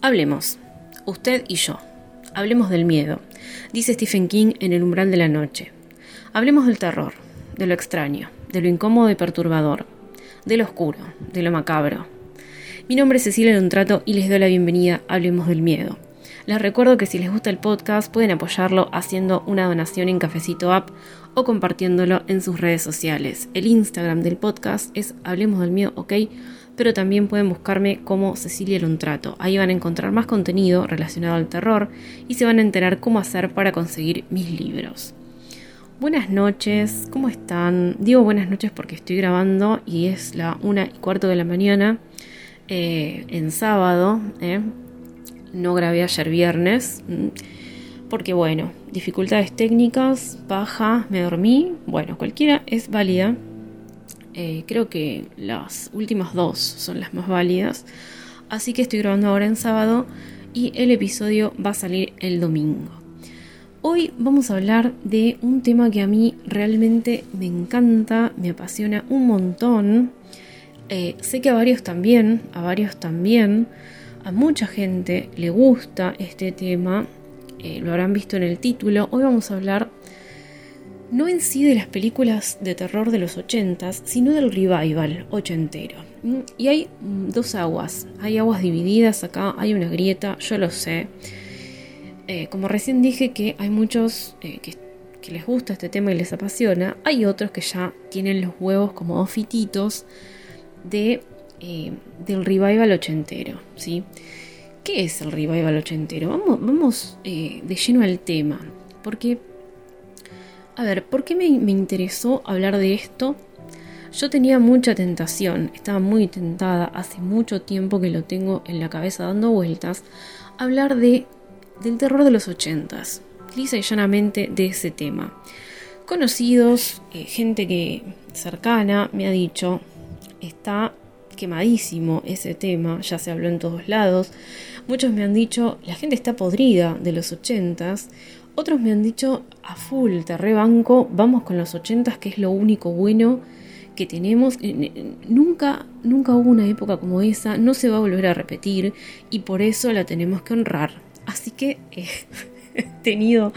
Hablemos, usted y yo. Hablemos del miedo, dice Stephen King en El umbral de la noche. Hablemos del terror, de lo extraño, de lo incómodo y perturbador, de lo oscuro, de lo macabro. Mi nombre es Cecilia Lontrato y les doy la bienvenida a Hablemos del miedo. Les recuerdo que si les gusta el podcast pueden apoyarlo haciendo una donación en Cafecito App o compartiéndolo en sus redes sociales. El Instagram del podcast es Hablemos del Miedo, ok pero también pueden buscarme como Cecilia Lontrato. Ahí van a encontrar más contenido relacionado al terror y se van a enterar cómo hacer para conseguir mis libros. Buenas noches, ¿cómo están? Digo buenas noches porque estoy grabando y es la una y cuarto de la mañana eh, en sábado. Eh. No grabé ayer viernes mm, porque, bueno, dificultades técnicas, baja, me dormí. Bueno, cualquiera es válida eh, creo que las últimas dos son las más válidas. Así que estoy grabando ahora en sábado y el episodio va a salir el domingo. Hoy vamos a hablar de un tema que a mí realmente me encanta, me apasiona un montón. Eh, sé que a varios también, a varios también, a mucha gente le gusta este tema, eh, lo habrán visto en el título. Hoy vamos a hablar no en sí de las películas de terror de los ochentas, sino del revival ochentero. Y hay mm, dos aguas, hay aguas divididas acá, hay una grieta, yo lo sé. Eh, como recién dije que hay muchos eh, que, les gusta este tema y les apasiona, hay otros que ya tienen los huevos como dos fititos de, eh, del revival ochentero. ¿sí? ¿Qué es el revival ochentero? Vamos, vamos de lleno al tema, porque a ver, ¿por qué me, interesó hablar de esto? Yo tenía mucha tentación, estaba muy tentada, hace mucho tiempo que lo tengo en la cabeza dando vueltas, hablar de, del terror de los ochentas, lisa y llanamente de ese tema. Conocidos, eh, gente que cercana me ha dicho, está quemadísimo ese tema, ya se habló en todos lados. Muchos me han dicho, la gente está podrida de los ochentas. Otros me han dicho, a full, te rebanco, vamos con los ochentas, que es lo único bueno que tenemos. Nunca, nunca hubo una época como esa, no se va a volver a repetir y por eso la tenemos que honrar. Así que eh, he tenido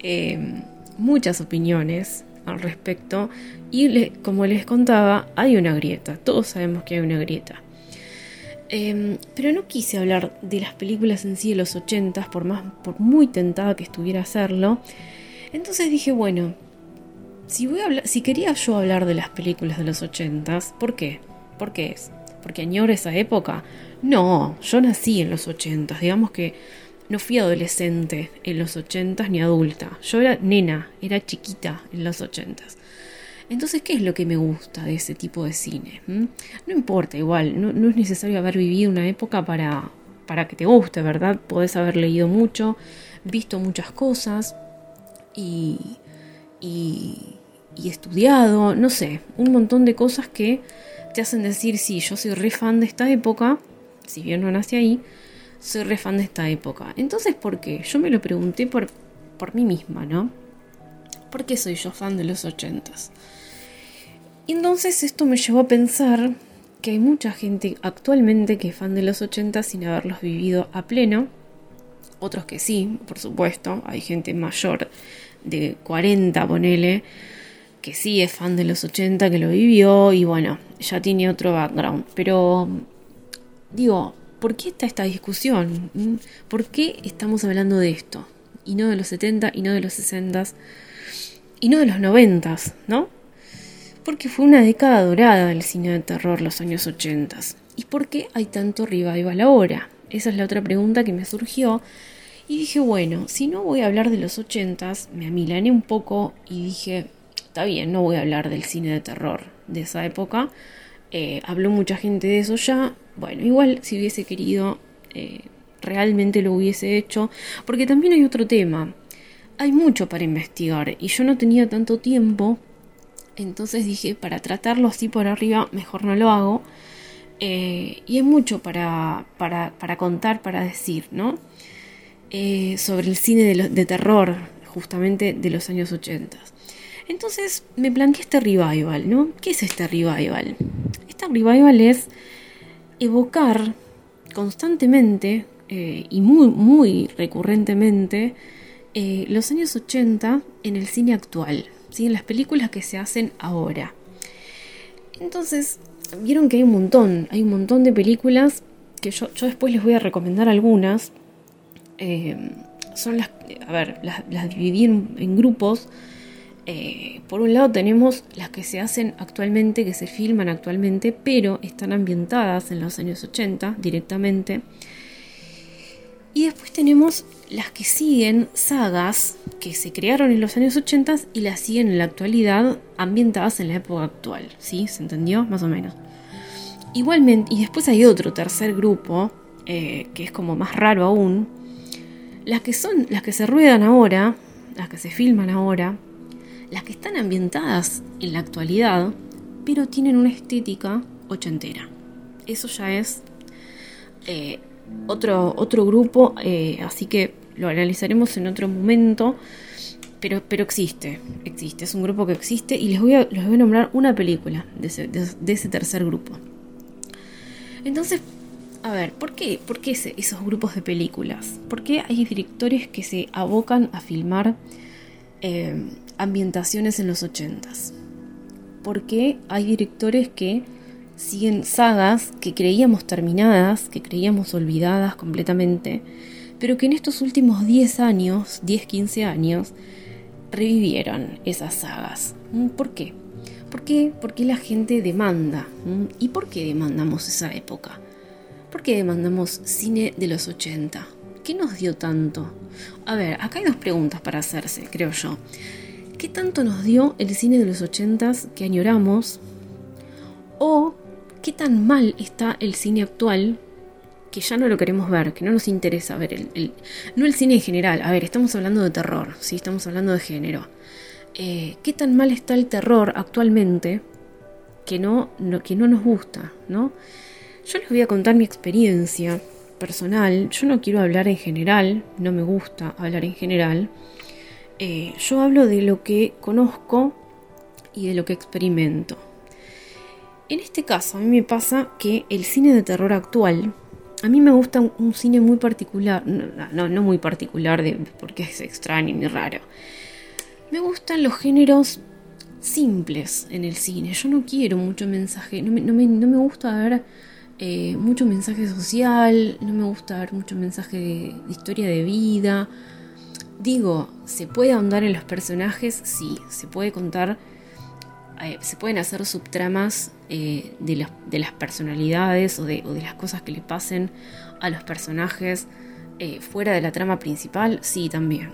eh, muchas opiniones al respecto y como les contaba, hay una grieta, todos sabemos que hay una grieta. Em, pero no quise hablar de las películas en sí de los 80 por más por muy tentada que estuviera hacerlo. Entonces dije, bueno, si voy a si quería yo hablar de las películas de los 80 ¿por qué? ¿Por qué es? ¿Porque añoro esa época? No, yo nací en los 80 digamos que no fui adolescente en los 80 ni adulta. Yo era nena, era chiquita en los 80 entonces, ¿qué es lo que me gusta de ese tipo de cine? ¿Mm? No importa, igual, no, es necesario haber vivido una época para, para que te guste, ¿verdad? Podés haber leído mucho, visto muchas cosas y, y, y estudiado, no sé, un montón de cosas que te hacen decir, sí, yo soy re fan de esta época, si bien no nací ahí, soy re fan de esta época. Entonces, ¿por qué? Yo me lo pregunté por, por mí misma, ¿no? ¿Por qué soy yo fan de los ochentas? Entonces esto me llevó a pensar que hay mucha gente actualmente que es fan de los 80 sin haberlos vivido a pleno. Otros que sí, por supuesto. Hay gente mayor de 40, ponele, que sí es fan de los 80, que lo vivió y bueno, ya tiene otro background. Pero digo, ¿por qué está esta discusión? ¿Por qué estamos hablando de esto? Y no de los 70 y no de los 60 y no de los 90, ¿no? porque fue una década dorada del cine de terror los años 80. ¿Y por qué hay tanto revival ahora? Esa es la otra pregunta que me surgió. Y dije, bueno, si no voy a hablar de los 80, me amilané un poco y dije, está bien, no voy a hablar del cine de terror de esa época. Eh, habló mucha gente de eso ya. Bueno, igual si hubiese querido, eh, realmente lo hubiese hecho. Porque también hay otro tema. Hay mucho para investigar y yo no tenía tanto tiempo entonces dije, para tratarlo así por arriba, mejor no lo hago. Eh, y hay mucho para, para, para, contar, para decir, ¿no? Eh, sobre el cine de, de, terror, justamente de los años 80. Entonces me planteé este revival, ¿no? ¿Qué es este revival? Este revival es evocar constantemente eh, y muy, muy recurrentemente eh, los años 80 en el cine actual, ¿sí? en las películas que se hacen ahora. Entonces, vieron que hay un montón, hay un montón de películas que yo, yo después les voy a recomendar algunas. son las, a ver, las, dividí en grupos eh, por un lado tenemos las que se hacen actualmente, que se filman actualmente, pero están ambientadas en los años 80 directamente. Y después tenemos las que siguen sagas que se crearon en los años 80 y las siguen en la actualidad ambientadas en la época actual. ¿Sí? ¿Se entendió? Más o menos. Igualmente, y después hay otro tercer grupo, eh, que es como más raro aún. Las que son, las que se ruedan ahora, las que se filman ahora, las que están ambientadas en la actualidad, pero tienen una estética ochentera. Eso ya es eh, otro, otro grupo, eh, así que lo analizaremos en otro momento. Pero, pero existe, existe, es un grupo que existe y les voy a, les voy a nombrar una película de ese, tercer grupo. Entonces, a ver, ¿por qué, por qué esos grupos de películas? ¿Por qué hay directores que se abocan a filmar eh, ambientaciones en los ochentas. Porque hay directores que siguen sagas que creíamos terminadas, que creíamos olvidadas completamente, pero que en estos últimos 10 años, 10, 15 años, revivieron esas sagas. ¿Mm? ¿Por qué? ¿Por qué? Porque la gente demanda. ¿Mm? ¿Y por qué demandamos esa época? ¿Por qué demandamos cine de los 80? ¿Qué nos dio tanto? A ver, acá hay dos preguntas para hacerse, creo yo. ¿Qué tanto nos dio el cine de los ochentas que añoramos? ¿O qué tan mal está el cine actual que ya no lo queremos ver, que no nos interesa ver el, no el cine en general, a ver, estamos hablando de terror, ¿sí? estamos hablando de género. Eh, ¿Qué tan mal está el terror actualmente que no, que no nos gusta? ¿no? Yo les voy a contar mi experiencia personal, yo no quiero hablar en general, no me gusta hablar en general, eh, yo hablo de lo que conozco y de lo que experimento. En este caso, a mí me pasa que el cine de terror actual, a mí me gusta un, cine muy particular, no, no, muy particular porque es extraño ni raro. Me gustan los géneros simples en el cine. Yo no quiero mucho mensaje, no me, gusta ver eh, mucho mensaje social, no me gusta ver mucho mensaje de historia de vida Digo, ¿se puede ahondar en los personajes? Sí, se puede contar, eh, se pueden hacer subtramas eh, de, las personalidades o de, las cosas que le pasen a los personajes eh, fuera de la trama principal, sí, también.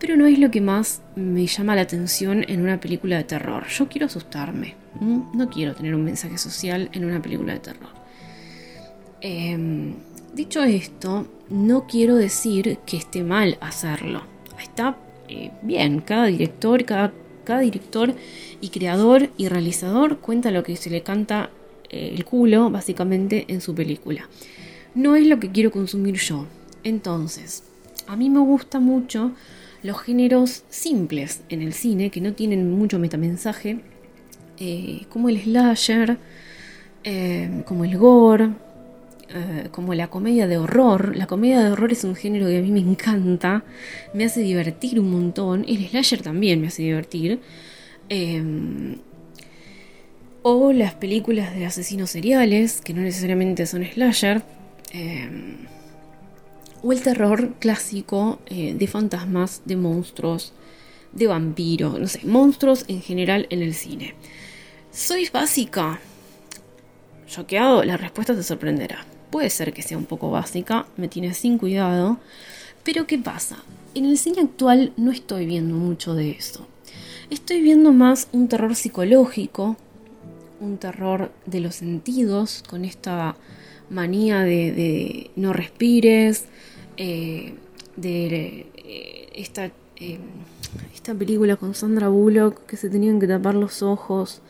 Pero no es lo que más me llama la atención en una película de terror. Yo quiero asustarme, no quiero tener un mensaje social en una película de terror. Em, dicho esto, no quiero decir que esté mal hacerlo. Está bien, cada director, cada, cada, director y creador y realizador cuenta lo que se le canta eh, el culo, básicamente, en su película. No es lo que quiero consumir yo. Entonces, a mí me gusta mucho los géneros simples en el cine, que no tienen mucho metamensaje, eh, como el slasher, como el gore, eh, como la comedia de horror. La comedia de horror es un género que a mí me encanta, me hace divertir un montón. El slasher también me hace divertir. Em, o las películas de asesinos seriales, que no necesariamente son slasher. Em, o el terror clásico eh, de fantasmas, de monstruos, de vampiros, no sé, monstruos en general en el cine. ¿Soy básica? ¿Choqueado? La respuesta te sorprenderá puede ser que sea un poco básica, me tiene sin cuidado, pero ¿qué pasa? En el cine actual no estoy viendo mucho de eso. Estoy viendo más un terror psicológico, un terror de los sentidos, con esta manía de, no respires, eh, de eh, esta, eh, esta película con Sandra Bullock que se tenían que tapar los ojos.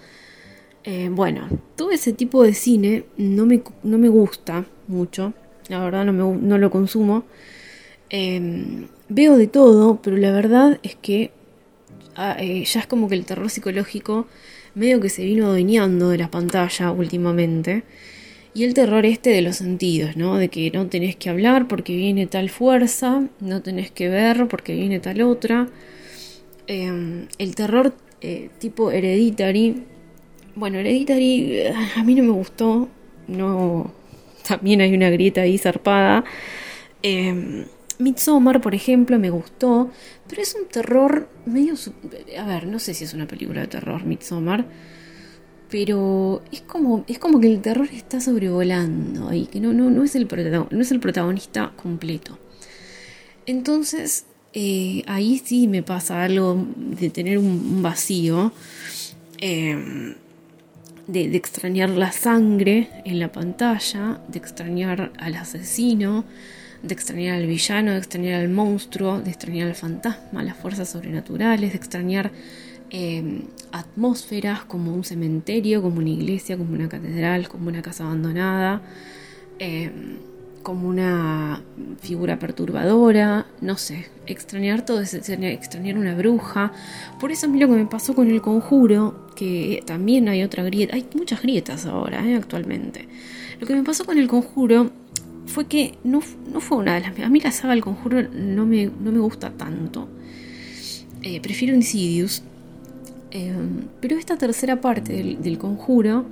bueno, todo ese tipo de cine no me, no me gusta mucho, la verdad no, me, no lo consumo. Em, veo de todo, pero la verdad es que ah, eh, ya es como que el terror psicológico medio que se vino adueñando de la pantalla últimamente. Y el terror este de los sentidos, ¿no? De que no tenés que hablar porque viene tal fuerza, no tenés que ver porque viene tal otra. Em, el terror eh, tipo Hereditary. Bueno, Hereditary eh, a mí no me gustó. No. También hay una grieta ahí zarpada. Eh, Midsommar, por ejemplo, me gustó, pero es un terror medio... A ver, no sé si es una película de terror, Midsommar, pero es como, es como que el terror está sobrevolando ahí, que no, no, no, es, el protagonista completo. Entonces, eh, ahí sí me pasa algo de tener un, vacío, em, de, de extrañar la sangre en la pantalla, de extrañar al asesino, de extrañar al villano, de extrañar al monstruo, de extrañar al fantasma, las fuerzas sobrenaturales, de extrañar em, atmósferas como un cementerio, como una iglesia, como una catedral, como una casa abandonada, em, como una figura perturbadora, no sé, extrañar todo, extrañar una bruja. Por eso a mí lo que me pasó con el conjuro, que también hay otra grieta, hay muchas grietas ahora, eh, actualmente. Lo que me pasó con el conjuro fue que no, fue una de las... A mí la saga del conjuro no me, no me gusta tanto. Eh, prefiero Insidious. Eh, pero esta tercera parte del, conjuro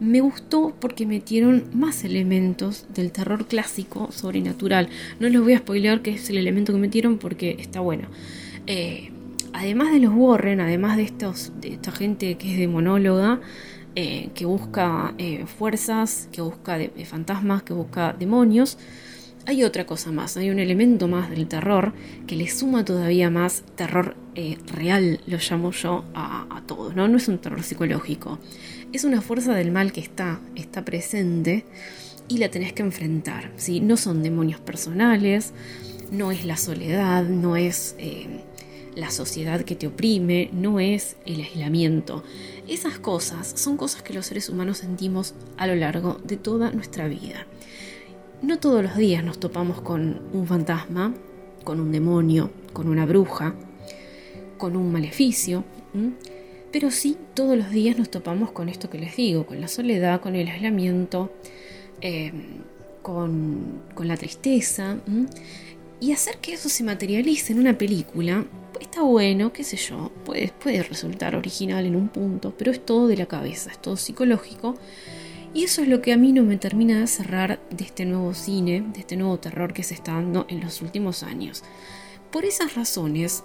me gustó porque metieron más elementos del terror clásico sobrenatural. No les voy a spoilear qué es el elemento que metieron porque está bueno. Eh, además de los Warren, además de, estos, esta gente que es demonóloga, eh, que busca eh, fuerzas, que busca fantasmas, que busca demonios. Hay otra cosa más, hay un elemento más del terror que le suma todavía más terror real, lo llamo yo, a, todos, ¿no? No es un terror psicológico. Es una fuerza del mal que está, está presente y la tenés que enfrentar. ¿sí? No son demonios personales, no es la soledad, no es la sociedad que te oprime, no es el aislamiento. Esas cosas son cosas que los seres humanos sentimos a lo largo de toda nuestra vida. No todos los días nos topamos con un fantasma, con un demonio, con una bruja, con un maleficio, pero sí todos los días nos topamos con esto que les digo, con la soledad, con el aislamiento, eh, con, la tristeza. Y hacer que eso se materialice en una película está bueno, qué sé yo, puede, puede resultar original en un punto, pero es todo de la cabeza, es todo psicológico. Y eso es lo que a mí no me termina de cerrar de este nuevo cine, de este nuevo terror que se está dando en los últimos años. Por esas razones,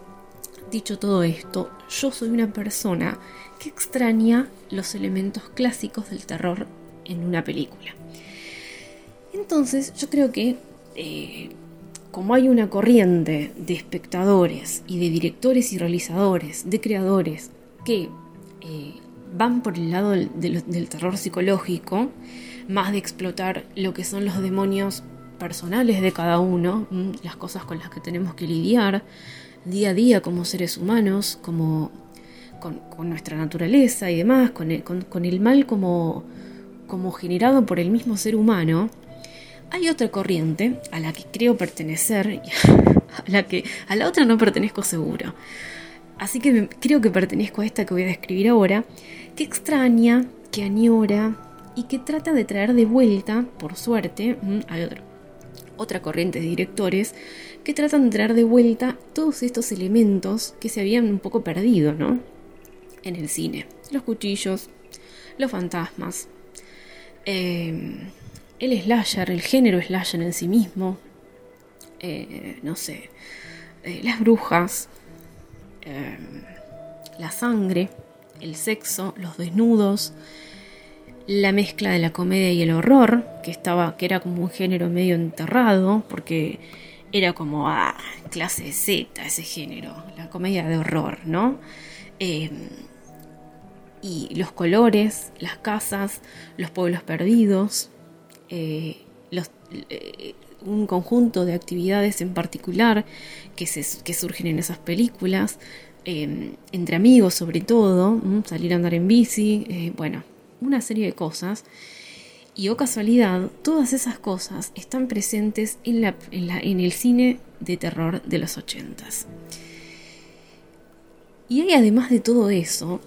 dicho todo esto, yo soy una persona que extraña los elementos clásicos del terror en una película. Entonces, yo creo que eh, como hay una corriente de espectadores y de directores y realizadores, de creadores, que eh, van por el lado del, terror psicológico, más de explotar lo que son los demonios personales de cada uno, las cosas con las que tenemos que lidiar día a día como seres humanos, como con, nuestra naturaleza y demás, con el, mal como, como generado por el mismo ser humano, hay otra corriente a la que creo pertenecer, a la que a la otra no pertenezco seguro. Así que creo que pertenezco a esta que voy a describir ahora, que extraña, que añora y que trata de traer de vuelta, por suerte, hay otra, otra corriente de directores que tratan de traer de vuelta todos estos elementos que se habían un poco perdido, ¿no? En el cine. Los cuchillos, los fantasmas, eh, el slasher, el género slasher en sí mismo, eh, no sé, eh, las brujas, eh, la sangre, el sexo, los desnudos, la mezcla de la comedia y el horror, que estaba, que era como un género medio enterrado, porque era como ah, clase Z ese género, la comedia de horror, ¿no? y los colores, las casas, los pueblos perdidos, eh, eh, un conjunto de actividades en particular que, que surgen en esas películas, eh, entre amigos sobre todo, salir a andar en bici, bueno, una serie de cosas. Y o oh casualidad, todas esas cosas están presentes en, la, en, el cine de terror de los ochentas. Y hay además de todo eso,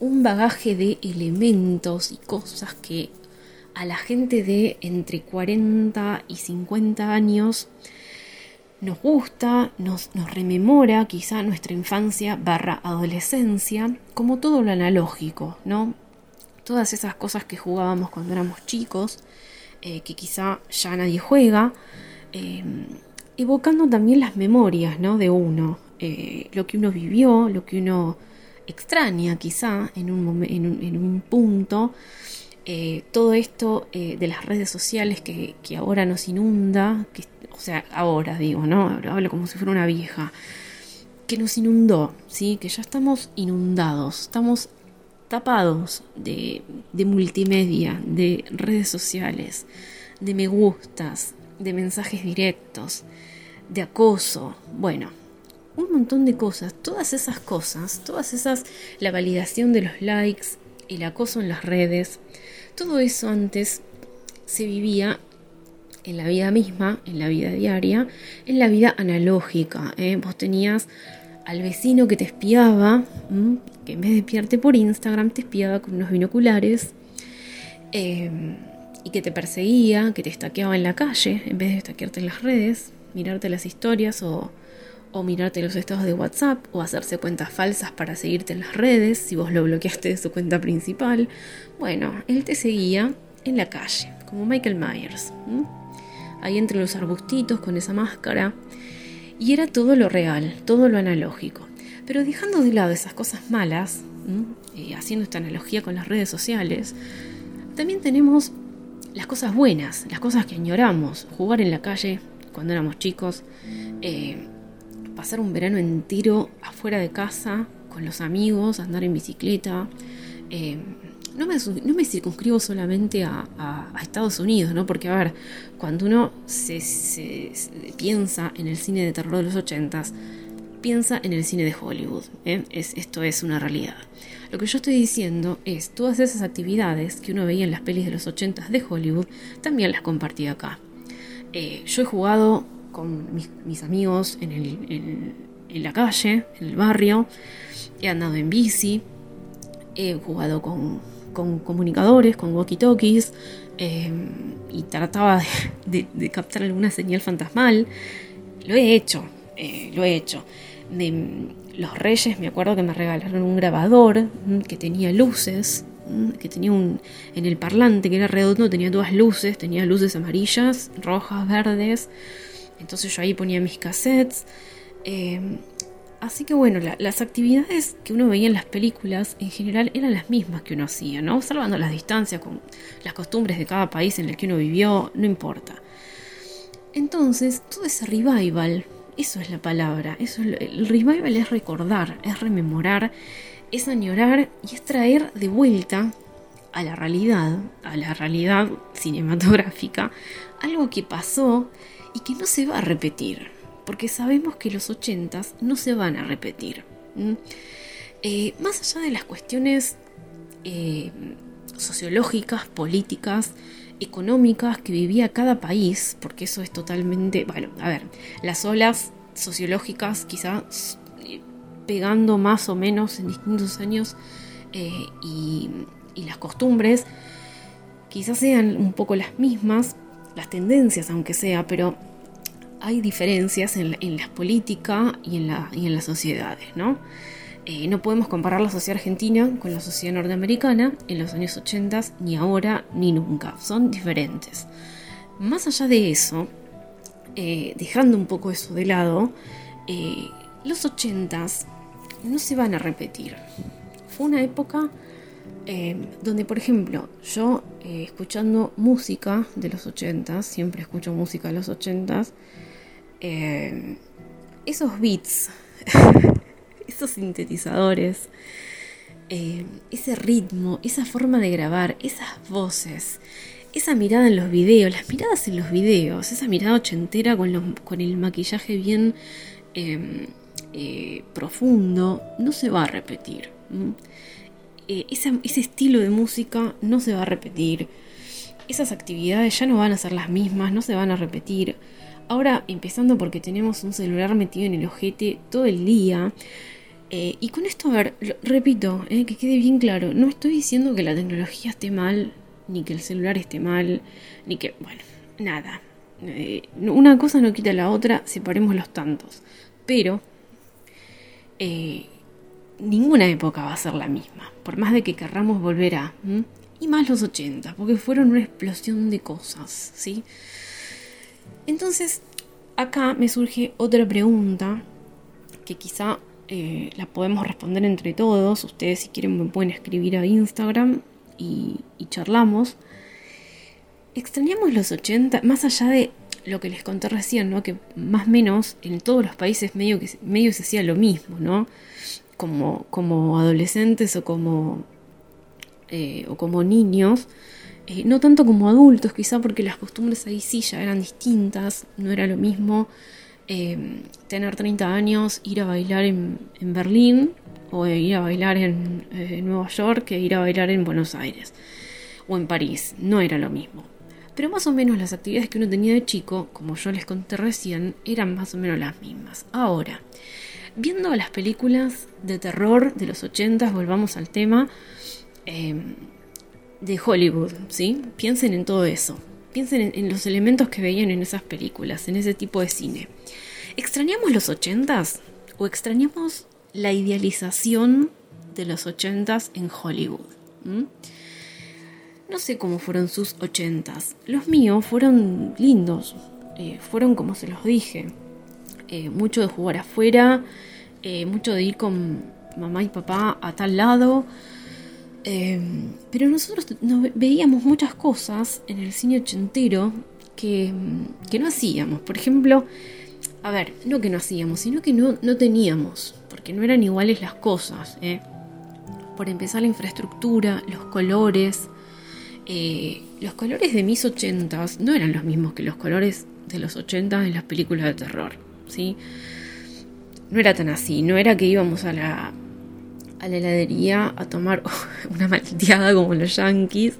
un bagaje de elementos y cosas que a la gente de entre 40 y 50 años nos gusta, nos, nos, rememora quizá nuestra infancia barra adolescencia, como todo lo analógico, ¿no? Todas esas cosas que jugábamos cuando éramos chicos, eh, que quizá ya nadie juega, eh, evocando también las memorias, ¿no? De uno, eh, lo que uno vivió, lo que uno extraña quizá en un, en un, en un punto. todo esto de las redes sociales que, que ahora nos inunda, que o sea, ahora digo, ¿no? Hablo como si fuera una vieja, que nos inundó, ¿sí? Que ya estamos inundados, estamos tapados de, multimedia, de redes sociales, de me gustas, de mensajes directos, de acoso, bueno, un montón de cosas, todas esas cosas, todas esas, la validación de los likes, el acoso en las redes, todo eso antes se vivía en la vida misma, en la vida diaria, en la vida analógica. ¿eh? Vos tenías al vecino que te espiaba, que en vez de espiarte por Instagram, te espiaba con unos binoculares em, y que te perseguía, que te estaqueaba en la calle, en vez de estaquearte en las redes, mirarte las historias o, o mirarte los estados de WhatsApp o hacerse cuentas falsas para seguirte en las redes si vos lo bloqueaste de su cuenta principal. Bueno, él te seguía en la calle, como Michael Myers ahí entre los arbustitos con esa máscara. Y era todo lo real, todo lo analógico. Pero dejando de lado esas cosas malas, y haciendo esta analogía con las redes sociales, también tenemos las cosas buenas, las cosas que añoramos. Jugar en la calle cuando éramos chicos, eh, pasar un verano entero afuera de casa con los amigos, andar en bicicleta. Eh, no me, circunscribo solamente a, Estados Unidos, ¿no? Porque, a ver, cuando uno se, piensa en el cine de terror de los ochentas, piensa en el cine de Hollywood. ¿eh? Es, esto es una realidad. Lo que yo estoy diciendo es, todas esas actividades que uno veía en las pelis de los ochentas de Hollywood, también las compartí acá. Eh, yo he jugado con mis, amigos en, en la calle, en el barrio, he andado en bici, he jugado con, con comunicadores, con walkie-talkies, eh, y trataba de, captar alguna señal fantasmal. Lo he hecho, eh, lo he hecho. los reyes me acuerdo que me regalaron un grabador mm, que tenía luces, mm, que tenía un en el parlante que era redondo tenía todas luces, tenía luces amarillas, rojas, verdes. Entonces yo ahí ponía mis cassettes. Eh, Así que bueno, las actividades que uno veía en las películas en general eran las mismas que uno hacía, ¿no? Salvando las distancias con las costumbres de cada país en el que uno vivió, no importa. Entonces, todo ese revival, eso es la palabra, eso el revival es recordar, es rememorar, es añorar y es traer de vuelta a la realidad, a la realidad cinematográfica, algo que pasó y que no se va a repetir porque sabemos que los ochentas no se van a repetir. Eh, más allá de las cuestiones eh, sociológicas, políticas, económicas que vivía cada país, porque eso es totalmente, bueno, a ver, las olas sociológicas quizás eh, pegando más o menos en distintos años y las costumbres quizás sean un poco las mismas, las tendencias aunque sea, pero hay diferencias en la, en, la, y en las sociedades, ¿no? Eh, no podemos comparar la sociedad argentina con la sociedad norteamericana en los años 80, ni ahora ni nunca. Son diferentes. Más allá de eso, eh, dejando un poco eso de lado, eh, los 80 no se van a repetir. Fue una época donde, por ejemplo, yo escuchando música de los 80, siempre escucho música de los 80, eh, esos beats, esos sintetizadores, eh, ese ritmo, esa forma de grabar, esas voces, esa mirada en los videos, las miradas en los videos, esa mirada ochentera con, con el maquillaje bien em, eh, profundo, no se va a repetir. ese estilo de música no se va a repetir. Esas actividades ya no van a ser las mismas, no se van a repetir. Ahora, empezando porque tenemos un celular metido en el ojete todo el día. Eh, y con esto, a ver, repito, eh, que quede bien claro, no estoy diciendo que la tecnología esté mal, ni que el celular esté mal, ni que, bueno, nada. Eh, una cosa no quita la otra, separemos los tantos. Pero eh, ninguna época va a ser la misma, por más de que querramos volver a... Y más los 80, porque fueron una explosión de cosas, ¿sí? Entonces, acá me surge otra pregunta que quizá eh, la podemos responder entre todos. Ustedes si quieren me pueden escribir a Instagram y, charlamos. Extrañamos los 80, más allá de lo que les conté recién, ¿no? Que más o menos en todos los países medio, que, medio se hacía lo mismo, ¿no? Como, como adolescentes o como, eh, o como niños. Eh, no tanto como adultos, quizá porque las costumbres ahí sí ya eran distintas, no era lo mismo Em, tener 30 años, ir a bailar en, Berlín o ir a bailar en eh, Nueva York que ir a bailar en Buenos Aires o en París. No era lo mismo. Pero más o menos las actividades que uno tenía de chico, como yo les conté recién, eran más o menos las mismas. Ahora, viendo las películas de terror de los 80, volvamos al tema em, de Hollywood, ¿sí? Piensen en todo eso. Piensen en, los elementos que veían en esas películas, en ese tipo de cine. ¿Extrañamos los ochentas? ¿O extrañamos la idealización de los ochentas en Hollywood? ¿Mm? No sé cómo fueron sus ochentas. Los míos fueron lindos. Eh, fueron como se los dije. Eh, mucho de jugar afuera. Eh, mucho de ir con mamá y papá a tal lado. Em, pero nosotros veíamos muchas cosas en el cine ochentero que, que, no hacíamos. Por ejemplo, a ver, no que no hacíamos, sino que no, no teníamos, porque no eran iguales las cosas. ¿eh? Por empezar, la infraestructura, los colores. Eh, los colores de mis ochentas no eran los mismos que los colores de los ochentas en las películas de terror. ¿sí? No era tan así, no era que íbamos a la a la heladería a tomar una malteada como los yankees,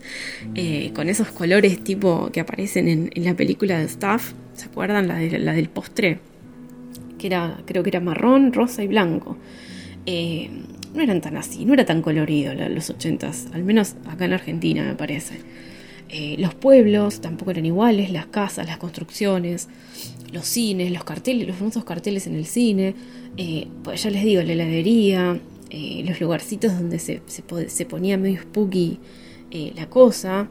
eh, con esos colores tipo que aparecen en, la película de Staff, ¿se acuerdan? La, la del postre, que era, creo que era marrón, rosa y blanco. Eh, no eran tan así, no era tan colorido los ochentas, al menos acá en Argentina me parece. Eh, los pueblos tampoco eran iguales, las casas, las construcciones, los cines, los carteles, los famosos carteles en el cine, pues ya les digo, la heladería, eh, los lugarcitos donde se, se, ponía medio spooky eh, la cosa.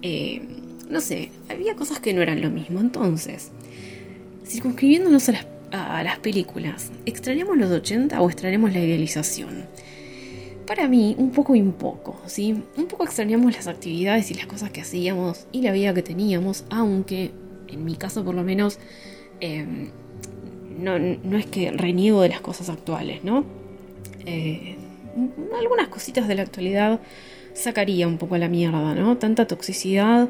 Eh, no sé, había cosas que no eran lo mismo. Entonces, circunscribiéndonos a las, películas, ¿extrañamos los 80 o extrañamos la idealización? Para mí, un poco y un poco, ¿sí? Un poco extrañamos las actividades y las cosas que hacíamos y la vida que teníamos, aunque, en mi caso por lo menos, no, no es que reniego de las cosas actuales, ¿no? Eh, algunas cositas de la actualidad sacaría un poco a la mierda, ¿no? Tanta toxicidad,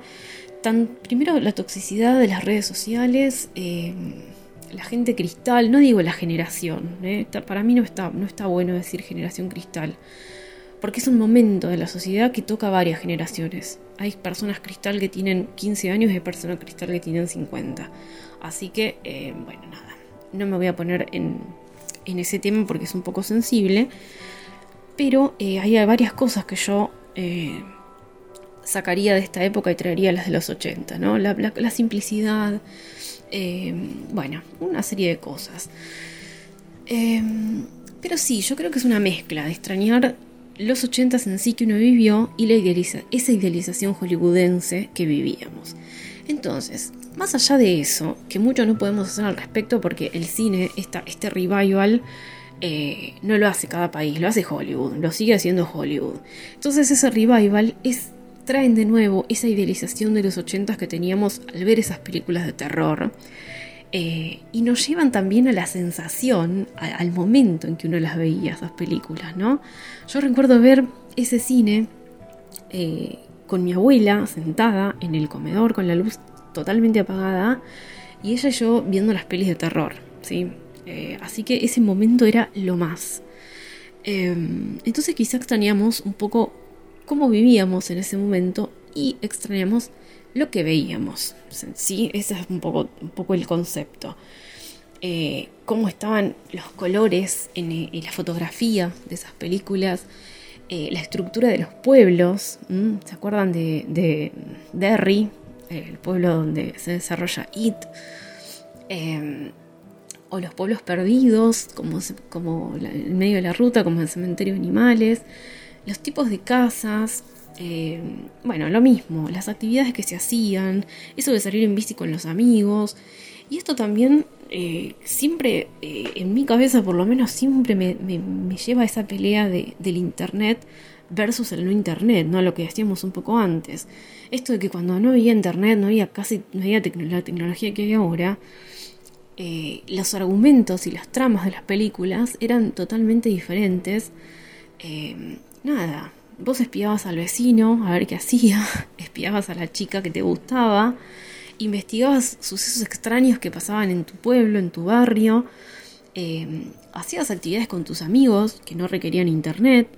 tan, primero la toxicidad de las redes sociales, eh, la gente cristal, no digo la generación, ¿eh? para mí no está, no está bueno decir generación cristal, porque es un momento de la sociedad que toca varias generaciones. Hay personas cristal que tienen 15 años y hay personas cristal que tienen 50. Así que, bueno, nada, no me voy a poner en, en ese tema porque es un poco sensible, pero eh, hay varias cosas que yo eh, sacaría de esta época y traería las de los 80, ¿no? La, simplicidad, eh, bueno, una serie de cosas. pero sí, yo creo que es una mezcla de extrañar los 80 en sí que uno vivió y la esa idealización hollywoodense que vivíamos. Entonces, más allá de eso, que mucho no podemos hacer al respecto porque el cine, este revival, eh, no lo hace cada país, lo hace Hollywood, lo sigue haciendo Hollywood. Entonces ese revival es traen de nuevo esa idealización de los ochentas que teníamos al ver esas películas de terror. Eh, y nos llevan también a la sensación, al momento en que uno las veía, esas películas, ¿no? Yo recuerdo ver ese cine eh, con mi abuela sentada en el comedor con la luz totalmente apagada y ella y yo viendo las pelis de terror, ¿sí? Eh, así que ese momento era lo más. Em, entonces quizá extrañamos un poco cómo vivíamos en ese momento y extrañamos lo que veíamos. Sí, ese es un poco, un poco el concepto. Eh, cómo estaban los colores en, en, la fotografía de esas películas, eh, la estructura de los pueblos. ¿Se acuerdan de, Derry, el pueblo donde se desarrolla It? Em, o los pueblos perdidos, como, como en medio de la ruta, como el cementerio de animales, los tipos de casas, em, bueno, lo mismo, las actividades que se hacían, eso de salir en bici con los amigos, y esto también eh, siempre, eh, en mi cabeza por lo menos, siempre me, lleva a esa pelea de, del Internet versus el no Internet, ¿no? Lo que decíamos un poco antes. Esto de que cuando no había Internet, no había casi no había la tecnología que hay ahora, eh, los argumentos y las tramas de las películas eran totalmente diferentes. nada, vos espiabas al vecino a ver qué hacía, espiabas a la chica que te gustaba, investigabas sucesos extraños que pasaban en tu pueblo, en tu barrio, eh, hacías actividades con tus amigos que no requerían internet,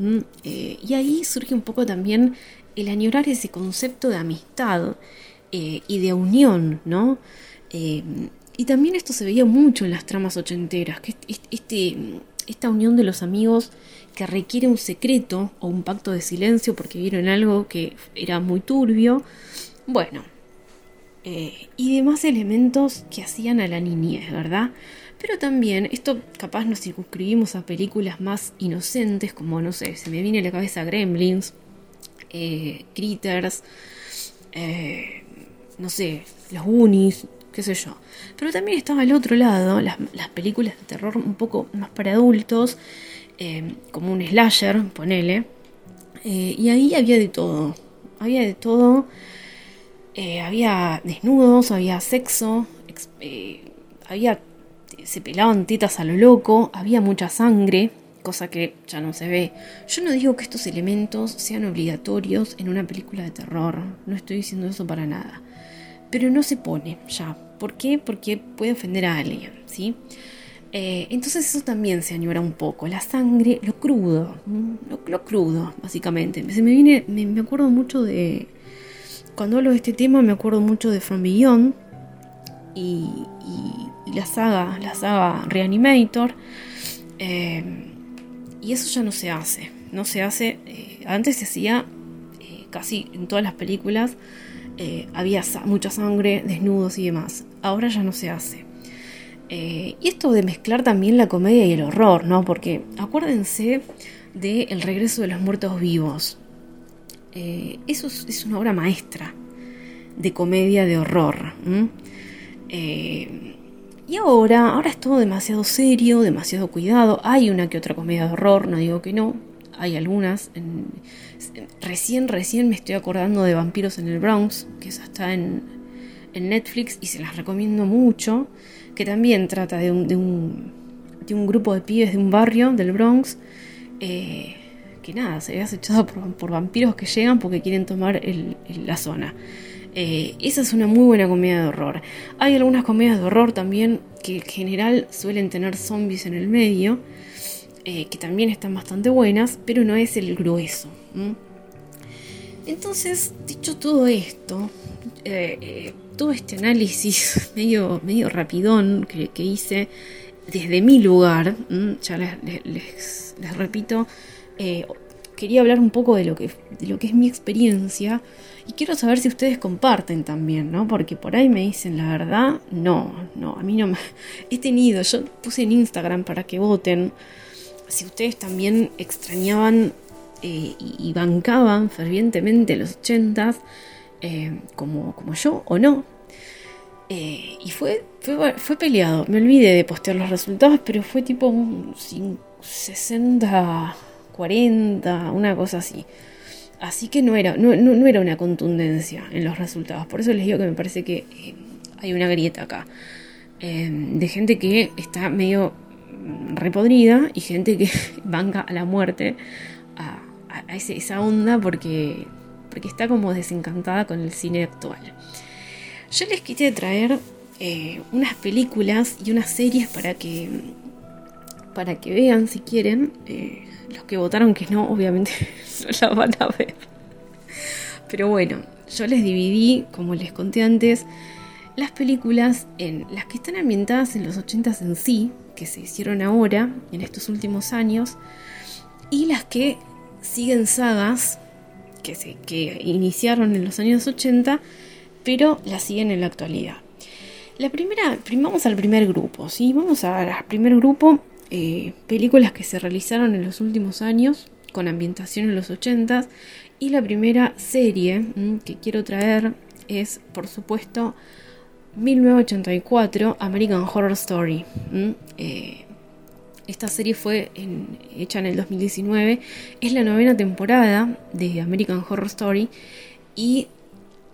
eh, y ahí surge un poco también el añorar ese concepto de amistad eh, y de unión, ¿no? y también esto se veía mucho en las tramas ochenteras, este, esta unión de los amigos que requiere un secreto o un pacto de silencio porque vieron algo que era muy turbio. Bueno, eh, y demás elementos que hacían a la niñez, ¿verdad? Pero también, esto capaz nos circunscribimos a películas más inocentes, como no sé, se me viene a la cabeza Gremlins, eh, Critters, eh, no sé, los Goonies, qué sé yo. Pero también estaba al otro lado, las, las películas de terror un poco más para adultos, como un slasher, ponele. y ahí había de todo, había de todo. Eh, había desnudos, había sexo, eh, había se pelaban tetas a lo loco, había mucha sangre, cosa que ya no se ve. Yo no digo que estos elementos sean obligatorios en una película de terror, no estoy diciendo eso para nada. Pero no se pone ya. ¿Por qué? Porque puede ofender a alguien, ¿sí? Eh, entonces eso también se añora un poco. La sangre, lo crudo, lo, crudo, básicamente. Se me viene, me acuerdo mucho de cuando hablo de este tema me acuerdo mucho de From Beyond y, la saga, la saga Reanimator. Eh, y eso ya no se hace. No se hace. Eh, antes se hacía eh, casi en todas las películas. había mucha sangre, desnudos y demás. Ahora ya no se hace. y esto de mezclar también la comedia y el horror, ¿no? Porque acuérdense de El regreso de los muertos vivos. Eh, eso es, una obra maestra de comedia de horror. Eh, y ahora, ahora es todo demasiado serio, demasiado cuidado. Hay una que otra comedia de horror, no digo que no. Hay algunas. recién, recién me estoy acordando de Vampiros en el Bronx, que esa está en, Netflix y se las recomiendo mucho. Que también trata de un, de un, grupo de pibes de un barrio del Bronx. Eh, que nada, se ve acechado por, vampiros que llegan porque quieren tomar la zona. Eh, esa es una muy buena comedia de horror. Hay algunas comedias de horror también que en general suelen tener zombies en el medio, eh, que también están bastante buenas, pero no es el grueso. Entonces, dicho todo esto, eh, todo este análisis medio, medio rapidón que, hice desde mi lugar, ya les repito, eh, quería hablar un poco de lo, que, de lo que es mi experiencia y quiero saber si ustedes comparten también, ¿no? Porque por ahí me dicen la verdad, no, no, a mí no me... He tenido, yo puse en Instagram para que voten si ustedes también extrañaban eh, y, bancaban fervientemente los ochentas eh, como, como yo o no. y fue, fue, fue, peleado. Me olvidé de postear los resultados, pero fue tipo un 60 40, una cosa así. Así que no era, no, no, era una contundencia en los resultados. Por eso les digo que me parece que eh, hay una grieta acá. Eh, de gente que está medio repodrida y gente que banca a la muerte a, esa onda porque, porque está como desencantada con el cine actual. Yo les quise traer eh, unas películas y unas series para que, para que vean si quieren. Los que votaron que no, obviamente no la van a ver. Pero bueno, yo les dividí, como les conté antes, las películas en las que están ambientadas en los 80 en sí, que se hicieron ahora, en estos últimos años, y las que siguen sagas que, se, que iniciaron en los años 80, pero las siguen en la actualidad. La primera, vamos al primer grupo, ¿sí? Vamos al primer grupo, eh, películas que se realizaron en los últimos años, con ambientación en los 80 y la primera serie que quiero traer es, por supuesto, 1984, American Horror Story. Eh, esta serie fue hecha en el 2019. Es la novena temporada de American Horror Story y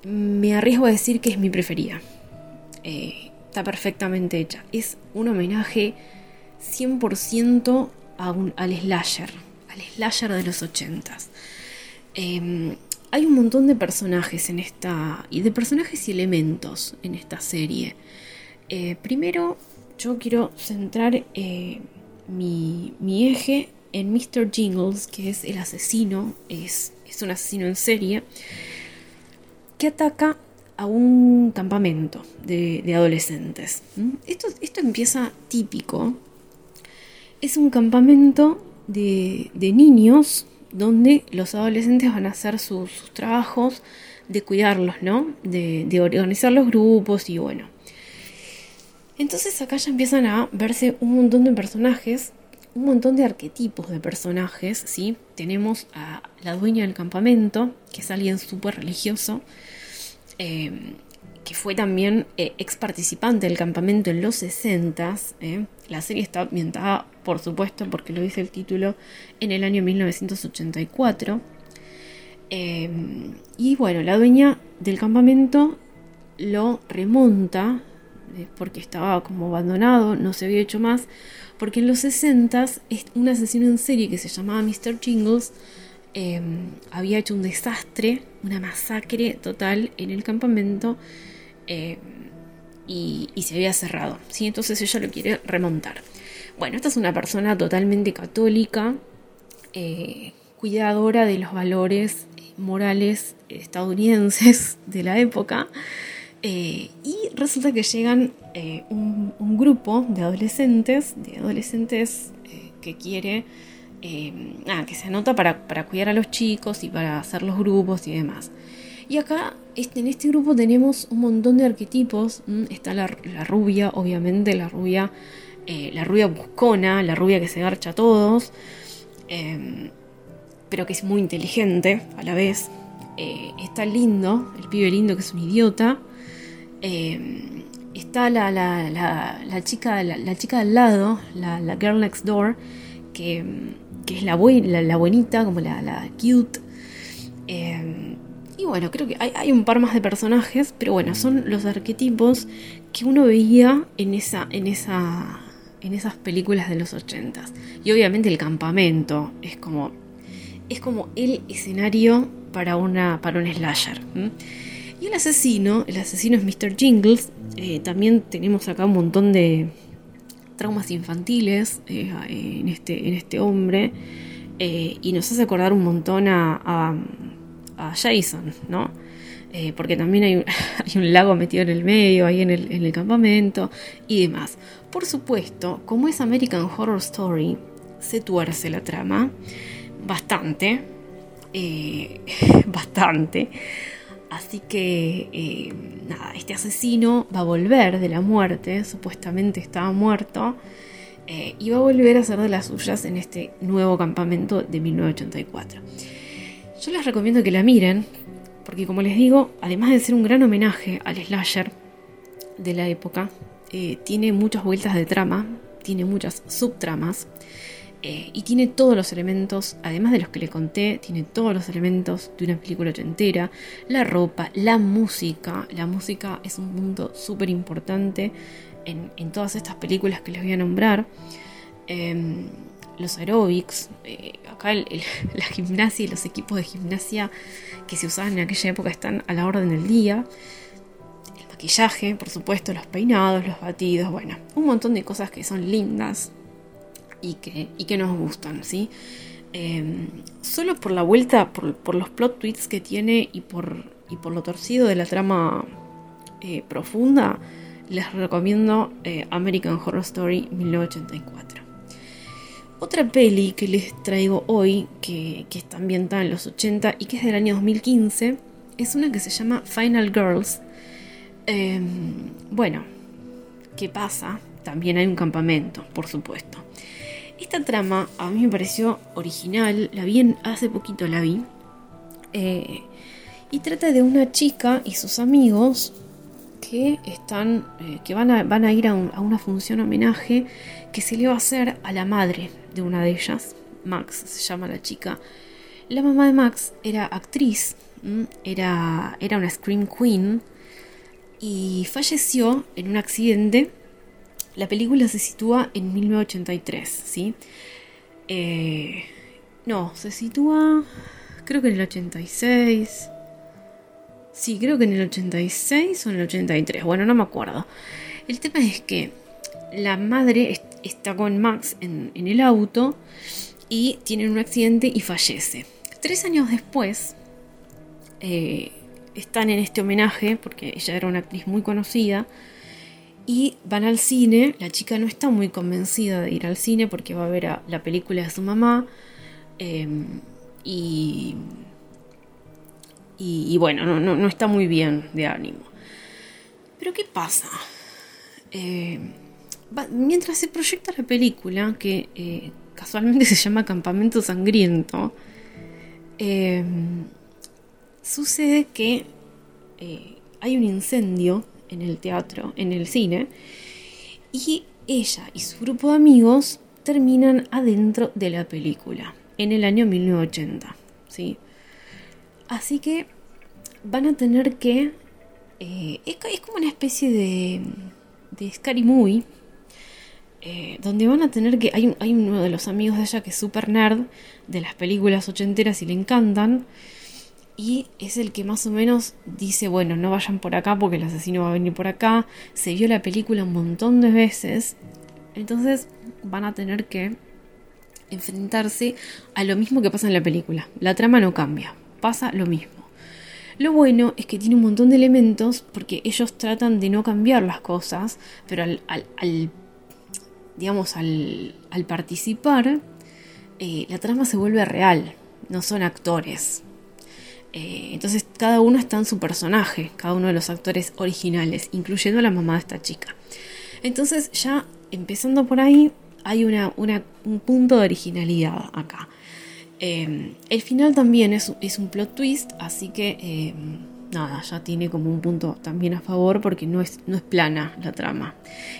me arriesgo a decir que es mi preferida. Eh, está perfectamente hecha. Es un homenaje 100% a al slasher, al slasher de los 80s. Em, hay un montón de personajes en esta. y de personajes y elementos en esta serie. Eh, primero, yo quiero centrar eh, mi, eje en Mr. Jingles, que es el asesino, es, es un asesino en serie, que ataca a un campamento de, adolescentes. Esto, esto, empieza típico. Es un campamento de, de niños donde los adolescentes van a hacer sus, trabajos de cuidarlos, ¿no? De, de, organizar los grupos y bueno. Entonces acá ya empiezan a verse un montón de personajes, un montón de arquetipos de personajes, ¿sí? Tenemos a la dueña del campamento, que es alguien súper religioso, eh, que fue también eh, ex participante del campamento en los 60. ¿eh? La serie está ambientada, por supuesto, porque lo dice el título, en el año 1984. Eh, y bueno, la dueña del campamento lo remonta, porque estaba como abandonado, no se había hecho más, porque en los 60 un asesino en serie que se llamaba Mr. Jingles había hecho un desastre, una masacre total en el campamento eh, y, se había cerrado. ¿sí? Entonces ella lo quiere remontar. Bueno, esta es una persona totalmente católica, eh, cuidadora de los valores morales estadounidenses de la época. Eh, y resulta que llegan un, grupo de adolescentes, de adolescentes que quiere, ah, que se anota para, para cuidar a los chicos y para hacer los grupos y demás. Y acá este, en este grupo tenemos un montón de arquetipos. Está la, rubia, obviamente, la rubia, eh, la rubia buscona, la rubia que se garcha a todos, em, pero que es muy inteligente a la vez. Eh, está lindo, el pibe lindo que es un idiota. Em, está la, la, chica, la, chica al lado, la, girl next door, que, es la, la, buenita, como la, cute. Y bueno, creo que hay, un par más de personajes, pero bueno, son los arquetipos que uno veía en esa, en esa, en esas películas de los ochentas. Y obviamente el campamento es como, es como el escenario para una, para un slasher. Y el asesino, el asesino es Mr. Jingles. Eh, también tenemos acá un montón de traumas infantiles eh, en, este, en este hombre. Eh, y nos hace acordar un montón a Jason, ¿no? Eh, porque también hay un, lago metido en el medio, ahí en el, campamento y demás. Por supuesto, como es American Horror Story, se tuerce la trama bastante, eh, bastante. Así que, eh, nada, este asesino va a volver de la muerte, supuestamente estaba muerto, y va a volver a hacer de las suyas en este nuevo campamento de 1984. Yo les recomiendo que la miren, porque como les digo, además de ser un gran homenaje al slasher de la época, eh, tiene muchas vueltas de trama, tiene muchas subtramas, eh, y tiene todos los elementos, además de los que le conté, tiene todos los elementos de una película ochentera, la ropa, la música, la música es un punto súper importante en, en, todas estas películas que les voy a nombrar. Em, los aeróbics, eh, acá la gimnasia y los equipos de gimnasia que se usaban en aquella época están a la orden del día. El maquillaje, por supuesto, los peinados, los batidos, bueno, un montón de cosas que son lindas y que, y que nos gustan, ¿sí? Em, solo por la vuelta, por, los plot tweets que tiene y por, y por lo torcido de la trama eh, profunda, les recomiendo eh, American Horror Story 1984. Otra peli que les traigo hoy, que, está ambientada en los 80 y que es del año 2015, es una que se llama Final Girls. Em, bueno, ¿qué pasa? También hay un campamento, por supuesto. Esta trama a mí me pareció original, la vi hace poquito la vi. Eh, y trata de una chica y sus amigos que están eh, que van a, van a ir a, una función homenaje que se le va a hacer a la madre de una de ellas Max se llama la chica la mamá de Max era actriz era era una scream queen y falleció en un accidente la película se sitúa en 1983 sí eh, no se sitúa creo que en el 86 Sí, creo que en el 86 o en el 83. Bueno, no me acuerdo. El tema es que la madre está con Max en, el auto y tienen un accidente y fallece. Tres años después eh, están en este homenaje, porque ella era una actriz muy conocida, y van al cine. La chica no está muy convencida de ir al cine porque va a ver la película de su mamá. Eh, y y, bueno, no, está muy bien de ánimo. Pero ¿qué pasa? Eh, mientras se proyecta la película, que eh, casualmente se llama Campamento Sangriento, eh, sucede que hay un incendio en el teatro, en el cine, y ella y su grupo de amigos terminan adentro de la película, en el año 1980. ¿sí? Así que van a tener que... Eh, es, como una especie de, de Scary Movie. Eh, donde van a tener que... Hay, hay uno de los amigos de ella que es super nerd de las películas ochenteras y le encantan. Y es el que más o menos dice, bueno, no vayan por acá porque el asesino va a venir por acá. Se vio la película un montón de veces. Entonces van a tener que enfrentarse a lo mismo que pasa en la película. La trama no cambia pasa lo mismo. Lo bueno es que tiene un montón de elementos porque ellos tratan de no cambiar las cosas, pero al, digamos, al, participar, eh, la trama se vuelve real, no son actores. Eh, entonces cada uno está en su personaje, cada uno de los actores originales, incluyendo a la mamá de esta chica. Entonces ya empezando por ahí, hay una, un punto de originalidad acá. Em, el final también es, un plot twist, así que nada, ya tiene como un punto también a favor porque no es, no es plana la trama.